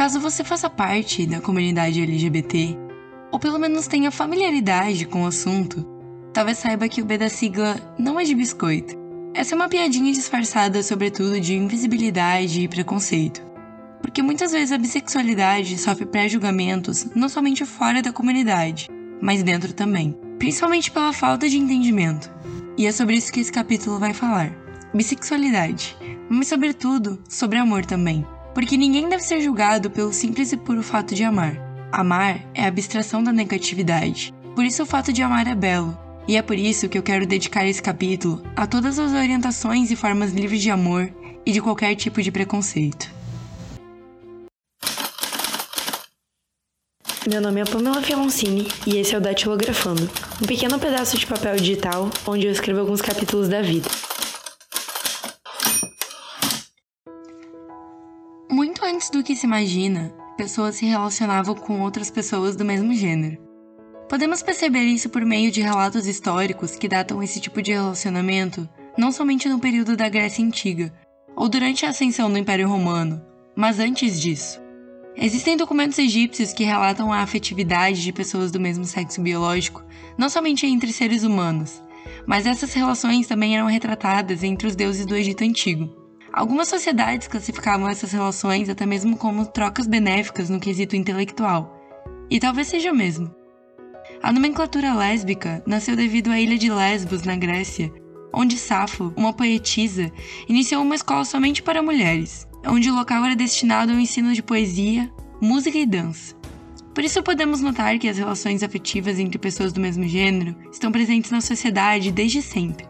Caso você faça parte da comunidade LGBT, ou pelo menos tenha familiaridade com o assunto, talvez saiba que o B da sigla não é de biscoito. Essa é uma piadinha disfarçada, sobretudo, de invisibilidade e preconceito. Porque muitas vezes a bissexualidade sofre pré-julgamentos não somente fora da comunidade, mas dentro também, principalmente pela falta de entendimento. E é sobre isso que esse capítulo vai falar. Bissexualidade, mas sobretudo sobre amor também. Porque ninguém deve ser julgado pelo simples e puro fato de amar. Amar é a abstração da negatividade. Por isso o fato de amar é belo. E é por isso que eu quero dedicar esse capítulo a todas as orientações e formas livres de amor e de qualquer tipo de preconceito. Meu nome é Pamela Fialoncini e esse é o Datilografando, um pequeno pedaço de papel digital onde eu escrevo alguns capítulos da vida. Antes do que se imagina, pessoas se relacionavam com outras pessoas do mesmo gênero. Podemos perceber isso por meio de relatos históricos que datam esse tipo de relacionamento não somente no período da Grécia Antiga ou durante a ascensão do Império Romano, mas antes disso. Existem documentos egípcios que relatam a afetividade de pessoas do mesmo sexo biológico, não somente entre seres humanos, mas essas relações também eram retratadas entre os deuses do Egito Antigo. Algumas sociedades classificavam essas relações até mesmo como trocas benéficas no quesito intelectual, e talvez seja mesmo. A nomenclatura lésbica nasceu devido à ilha de Lesbos, na Grécia, onde Safo, uma poetisa, iniciou uma escola somente para mulheres onde o local era destinado ao ensino de poesia, música e dança. Por isso podemos notar que as relações afetivas entre pessoas do mesmo gênero estão presentes na sociedade desde sempre.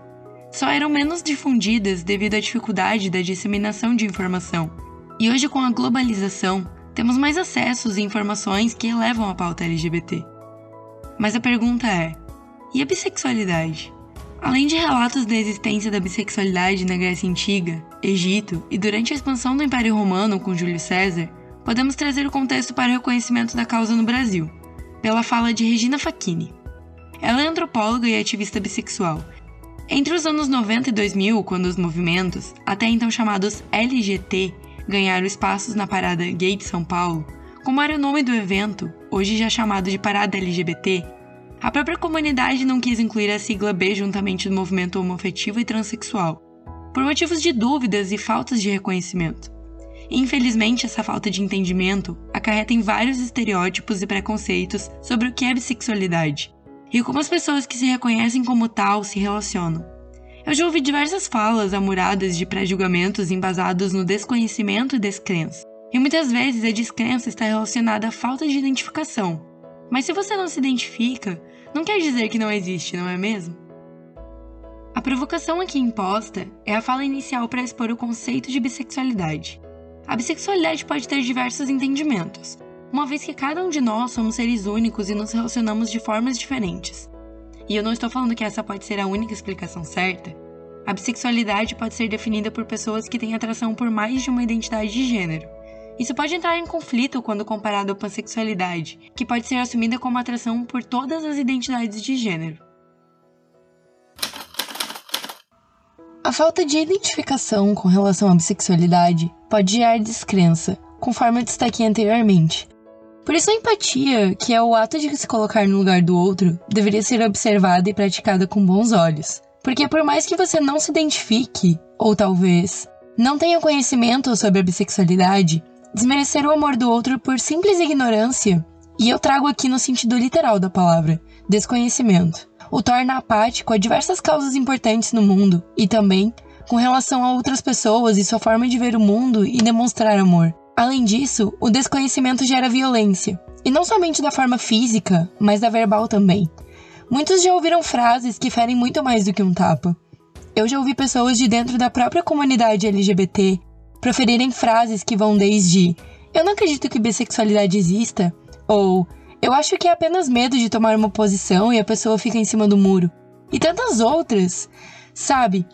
Só eram menos difundidas devido à dificuldade da disseminação de informação. E hoje, com a globalização, temos mais acessos e informações que elevam a pauta LGBT. Mas a pergunta é: e a bissexualidade? Além de relatos da existência da bissexualidade na Grécia Antiga, Egito e durante a expansão do Império Romano com Júlio César, podemos trazer o contexto para o reconhecimento da causa no Brasil, pela fala de Regina Facchini. Ela é antropóloga e ativista bissexual. Entre os anos 90 e 2000, quando os movimentos, até então chamados LGT, ganharam espaços na Parada Gay de São Paulo, como era o nome do evento, hoje já chamado de Parada LGBT, a própria comunidade não quis incluir a sigla B juntamente no movimento homoafetivo e transexual, por motivos de dúvidas e faltas de reconhecimento. Infelizmente, essa falta de entendimento acarreta em vários estereótipos e preconceitos sobre o que é bissexualidade e como as pessoas que se reconhecem como tal se relacionam. Eu já ouvi diversas falas amuradas de pré-julgamentos embasados no desconhecimento e descrença. E muitas vezes a descrença está relacionada à falta de identificação. Mas se você não se identifica, não quer dizer que não existe, não é mesmo? A provocação aqui imposta é a fala inicial para expor o conceito de bissexualidade. A bissexualidade pode ter diversos entendimentos, uma vez que cada um de nós somos seres únicos e nos relacionamos de formas diferentes. E eu não estou falando que essa pode ser a única explicação certa. A bissexualidade pode ser definida por pessoas que têm atração por mais de uma identidade de gênero. Isso pode entrar em conflito quando comparado à pansexualidade, que pode ser assumida como atração por todas as identidades de gênero. A falta de identificação com relação à bissexualidade pode gerar descrença, conforme eu destaquei anteriormente. Por isso, a empatia, que é o ato de se colocar no lugar do outro, deveria ser observada e praticada com bons olhos. Porque, por mais que você não se identifique, ou talvez não tenha conhecimento sobre a bissexualidade, desmerecer o amor do outro por simples ignorância, e eu trago aqui no sentido literal da palavra, desconhecimento, o torna apático a diversas causas importantes no mundo e também com relação a outras pessoas e sua forma de ver o mundo e demonstrar amor. Além disso, o desconhecimento gera violência, e não somente da forma física, mas da verbal também. Muitos já ouviram frases que ferem muito mais do que um tapa. Eu já ouvi pessoas de dentro da própria comunidade LGBT proferirem frases que vão desde eu não acredito que bissexualidade exista, ou eu acho que é apenas medo de tomar uma posição e a pessoa fica em cima do muro. E tantas outras, sabe?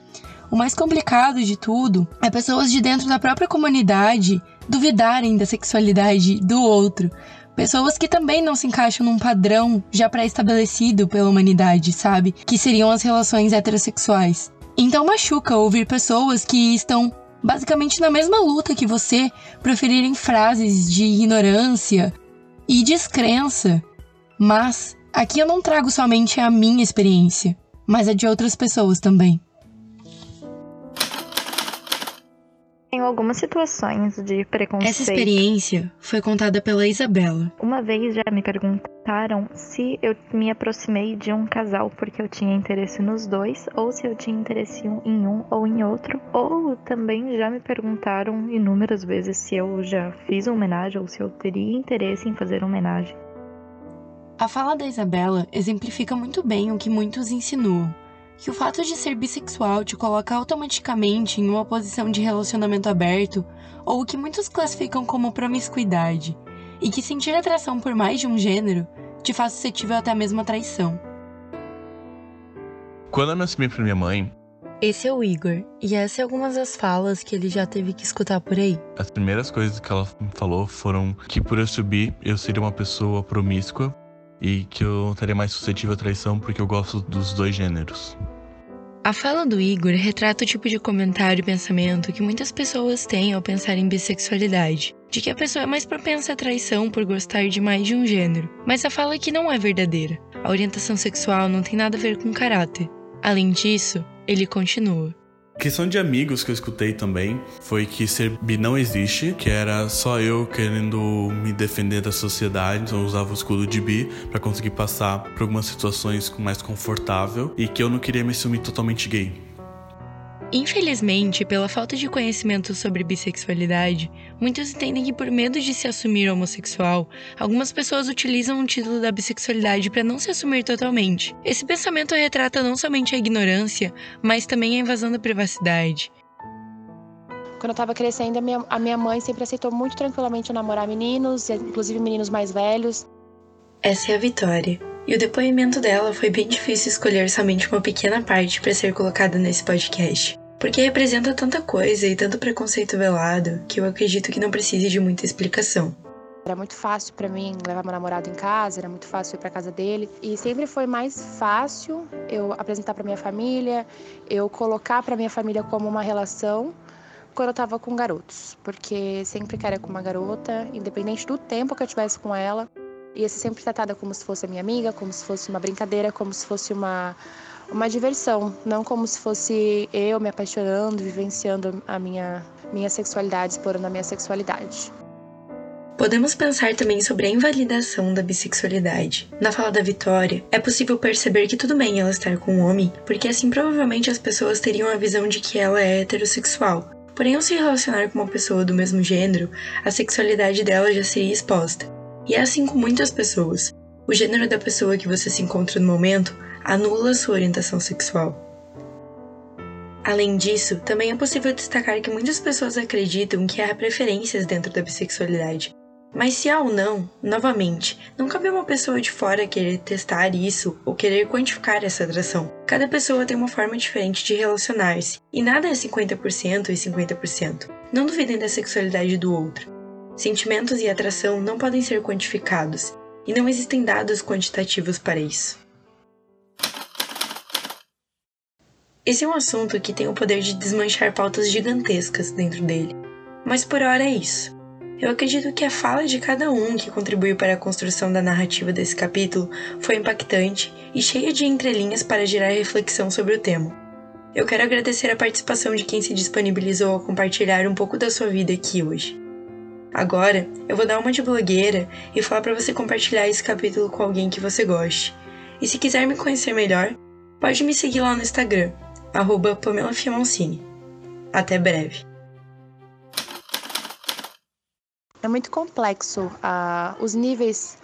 O mais complicado de tudo é pessoas de dentro da própria comunidade duvidarem da sexualidade do outro. Pessoas que também não se encaixam num padrão já pré-estabelecido pela humanidade, sabe? Que seriam as relações heterossexuais. Então machuca ouvir pessoas que estão basicamente na mesma luta que você, proferirem frases de ignorância e descrença. Mas aqui eu não trago somente a minha experiência, mas a de outras pessoas também. Tenho algumas situações de preconceito. Essa experiência foi contada pela Isabela. Uma vez já me perguntaram se eu me aproximei de um casal porque eu tinha interesse nos dois, ou se eu tinha interesse em um ou em outro. Ou também já me perguntaram inúmeras vezes se eu já fiz uma homenagem ou se eu teria interesse em fazer uma homenagem. A fala da Isabela exemplifica muito bem o que muitos insinuam que o fato de ser bissexual te coloca automaticamente em uma posição de relacionamento aberto ou o que muitos classificam como promiscuidade, e que sentir atração por mais de um gênero te faz suscetível até mesmo a traição. Quando eu me assumi pra minha mãe, esse é o Igor, e essas são algumas das falas que ele já teve que escutar por aí. As primeiras coisas que ela me falou foram que por eu subir, eu seria uma pessoa promíscua e que eu estaria mais suscetível à traição porque eu gosto dos dois gêneros. A fala do Igor retrata o tipo de comentário e pensamento que muitas pessoas têm ao pensar em bissexualidade, de que a pessoa é mais propensa à traição por gostar de mais de um gênero. Mas a fala que não é verdadeira. A orientação sexual não tem nada a ver com caráter. Além disso, ele continua. Questão de amigos que eu escutei também foi que ser bi não existe, que era só eu querendo me defender da sociedade, então eu usava o escudo de bi para conseguir passar por algumas situações mais confortável e que eu não queria me assumir totalmente gay. Infelizmente, pela falta de conhecimento sobre bissexualidade, muitos entendem que por medo de se assumir homossexual, algumas pessoas utilizam o título da bissexualidade para não se assumir totalmente. Esse pensamento retrata não somente a ignorância, mas também a invasão da privacidade. Quando eu estava crescendo, a minha, a minha mãe sempre aceitou muito tranquilamente namorar meninos, inclusive meninos mais velhos. Essa é a Vitória. E o depoimento dela foi bem difícil escolher somente uma pequena parte para ser colocada nesse podcast, porque representa tanta coisa e tanto preconceito velado que eu acredito que não precise de muita explicação. Era muito fácil para mim levar meu namorado em casa, era muito fácil ir para casa dele e sempre foi mais fácil eu apresentar para minha família, eu colocar para minha família como uma relação quando eu tava com garotos, porque sempre que era com uma garota, independente do tempo que eu tivesse com ela, ia ser sempre tratada como se fosse a minha amiga, como se fosse uma brincadeira, como se fosse uma, uma diversão, não como se fosse eu me apaixonando, vivenciando a minha, minha sexualidade, explorando a minha sexualidade. Podemos pensar também sobre a invalidação da bissexualidade. Na fala da Vitória, é possível perceber que tudo bem ela estar com um homem, porque assim provavelmente as pessoas teriam a visão de que ela é heterossexual. Porém, ao se relacionar com uma pessoa do mesmo gênero, a sexualidade dela já seria exposta. E é assim com muitas pessoas. O gênero da pessoa que você se encontra no momento anula sua orientação sexual. Além disso, também é possível destacar que muitas pessoas acreditam que há preferências dentro da bissexualidade. Mas se há ou não, novamente, não cabe a uma pessoa de fora querer testar isso ou querer quantificar essa atração. Cada pessoa tem uma forma diferente de relacionar-se, e nada é 50% e 50%. Não duvidem da sexualidade do outro. Sentimentos e atração não podem ser quantificados, e não existem dados quantitativos para isso. Esse é um assunto que tem o poder de desmanchar pautas gigantescas dentro dele. Mas por hora é isso. Eu acredito que a fala de cada um que contribuiu para a construção da narrativa desse capítulo foi impactante e cheia de entrelinhas para gerar reflexão sobre o tema. Eu quero agradecer a participação de quem se disponibilizou a compartilhar um pouco da sua vida aqui hoje. Agora, eu vou dar uma de blogueira e falar para você compartilhar esse capítulo com alguém que você goste. E se quiser me conhecer melhor, pode me seguir lá no Instagram, arroba Pamela Fiamoncini. Até breve. É muito complexo uh, os níveis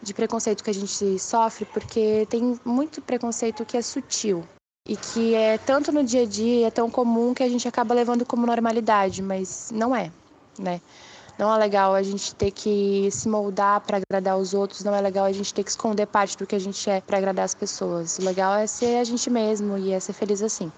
de preconceito que a gente sofre, porque tem muito preconceito que é sutil e que é tanto no dia a dia, é tão comum que a gente acaba levando como normalidade, mas não é, né? Não é legal a gente ter que se moldar para agradar os outros, não é legal a gente ter que esconder parte do que a gente é para agradar as pessoas. O legal é ser a gente mesmo e é ser feliz assim.